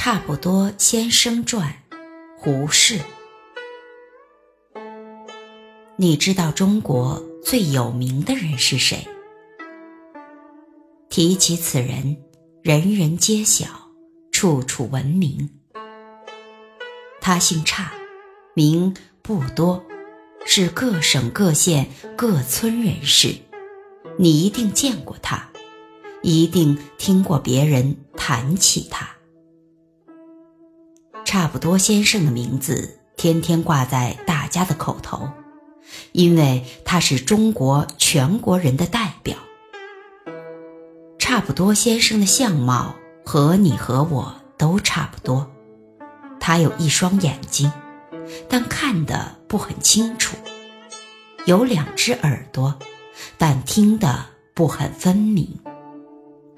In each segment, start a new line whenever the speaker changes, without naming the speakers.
差不多先生传，胡适。你知道中国最有名的人是谁？提起此人，人人皆晓，处处闻名。他姓差，名不多，是各省各县各村人士。你一定见过他，一定听过别人谈起他。差不多先生的名字天天挂在大家的口头，因为他是中国全国人的代表。差不多先生的相貌和你和我都差不多。他有一双眼睛，但看得不很清楚；有两只耳朵，但听得不很分明；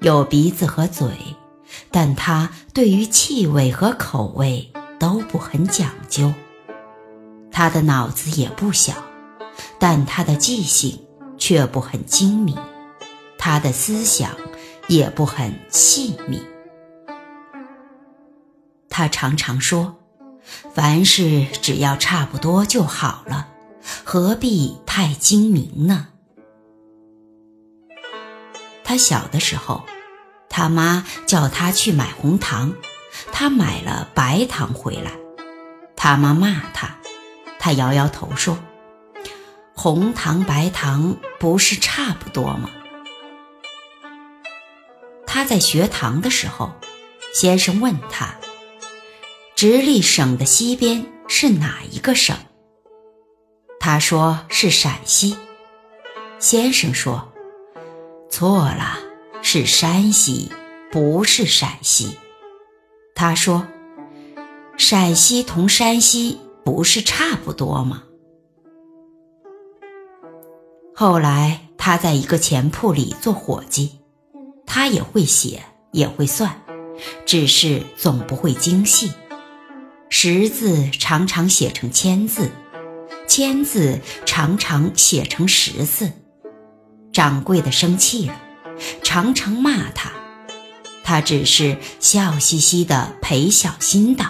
有鼻子和嘴。但他对于气味和口味都不很讲究。他的脑子也不小，但他的记性却不很精明，他的思想也不很细密。他常常说：“凡事只要差不多就好了，何必太精明呢？”他小的时候。他妈叫他去买红糖，他买了白糖回来。他妈骂他，他摇摇头说：“红糖白糖不是差不多吗？”他在学堂的时候，先生问他：“直隶省的西边是哪一个省？”他说是陕西。先生说：“错了。”是山西，不是陕西。他说：“陕西同山西不是差不多吗？”后来他在一个钱铺里做伙计，他也会写，也会算，只是总不会精细。十字常常写成千字，千字常常写成十字。掌柜的生气了。常常骂他，他只是笑嘻嘻的陪小新道：“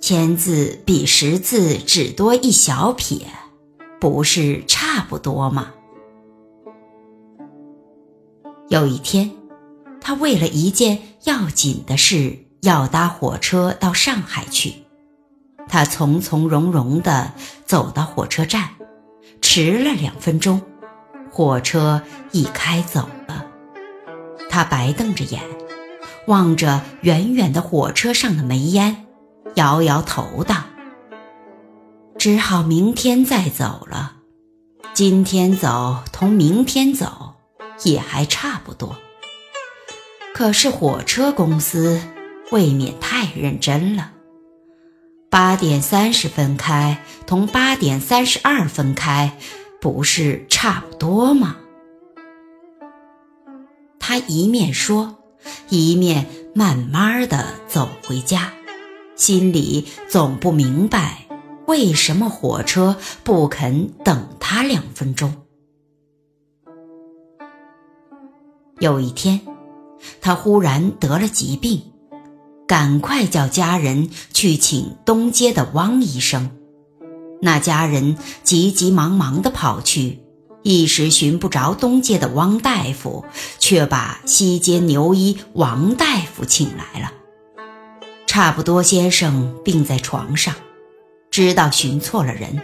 千字比十字只多一小撇，不是差不多吗？”有一天，他为了一件要紧的事要搭火车到上海去，他从从容容地走到火车站，迟了两分钟。火车已开走了，他白瞪着眼，望着远远的火车上的煤烟，摇摇头道：“只好明天再走了。今天走同明天走也还差不多。可是火车公司未免太认真了，八点三十分开同八点三十二分开。”不是差不多吗？他一面说，一面慢慢的走回家，心里总不明白为什么火车不肯等他两分钟。有一天，他忽然得了疾病，赶快叫家人去请东街的汪医生。那家人急急忙忙地跑去，一时寻不着东街的汪大夫，却把西街牛医王大夫请来了。差不多先生病在床上，知道寻错了人，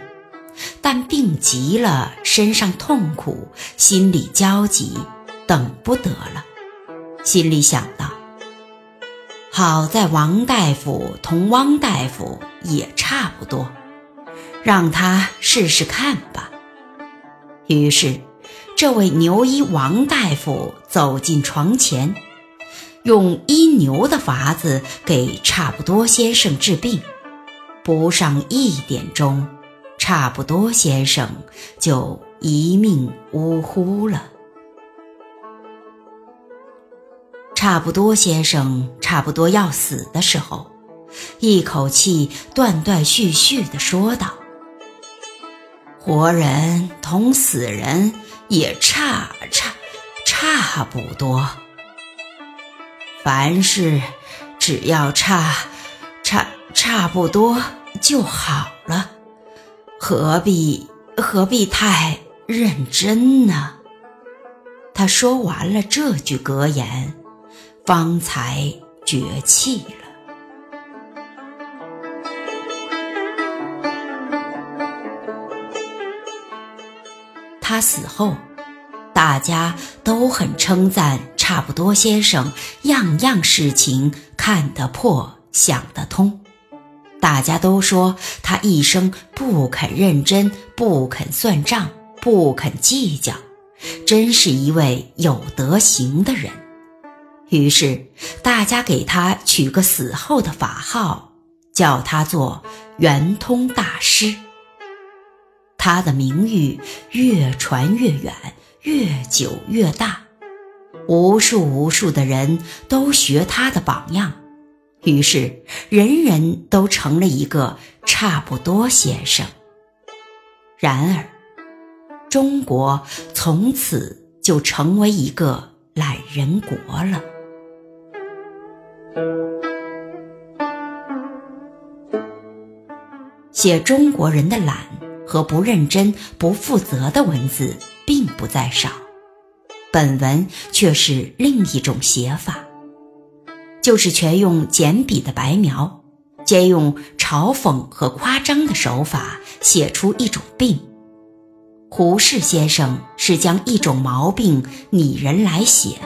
但病急了，身上痛苦，心里焦急，等不得了。心里想到：好在王大夫同汪大夫也差不多。让他试试看吧。于是，这位牛医王大夫走进床前，用医牛的法子给差不多先生治病。不上一点钟，差不多先生就一命呜呼了。差不多先生差不多要死的时候，一口气断断续续地说道。活人同死人也差差差不多，凡事只要差差差不多就好了，何必何必太认真呢？他说完了这句格言，方才绝气了。他死后，大家都很称赞差不多先生，样样事情看得破、想得通。大家都说他一生不肯认真，不肯算账，不肯计较。真是一位有德行的人，于是大家给他取个死后的法号，叫他做圆通大师。他的名誉越传越远，越久越大，无数无数的人都学他的榜样，于是人人都成了一个差不多先生。然而。中国从此就成为一个懒人国了。写中国人的懒和不认真、不负责的文字并不在少，本文却是另一种写法，就是全用简笔的白描，兼用嘲讽和夸张的手法，写出一种病。胡适先生是将一种毛病拟人来写，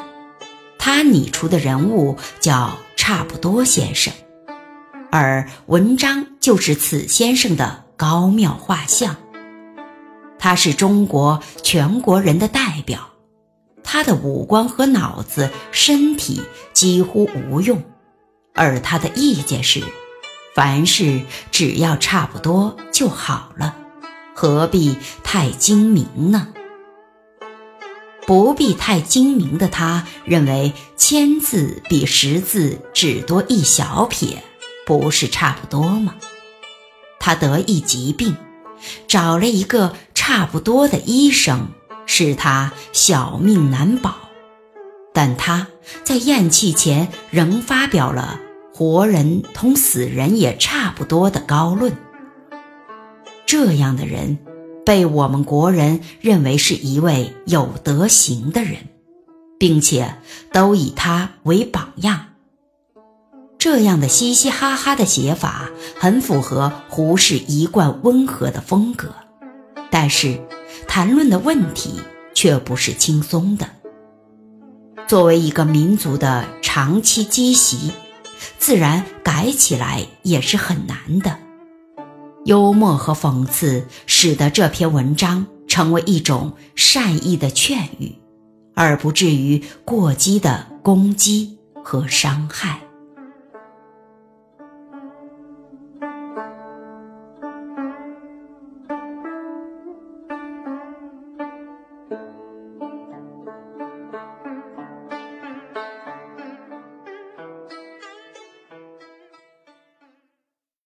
他拟出的人物叫差不多先生，而文章就是此先生的高妙画像。他是中国全国人的代表，他的五官和脑子、身体几乎无用，而他的意见是：凡事只要差不多就好了。何必太精明呢？不必太精明的他，认为千字比十字只多一小撇，不是差不多吗？他得一疾病，找了一个差不多的医生，使他小命难保。但他在咽气前仍发表了“活人同死人也差不多”的高论。这样的人，被我们国人认为是一位有德行的人，并且都以他为榜样。这样的嘻嘻哈哈的写法，很符合胡适一贯温和的风格。但是，谈论的问题却不是轻松的。作为一个民族的长期积习，自然改起来也是很难的。幽默和讽刺使得这篇文章成为一种善意的劝喻，而不至于过激的攻击和伤害。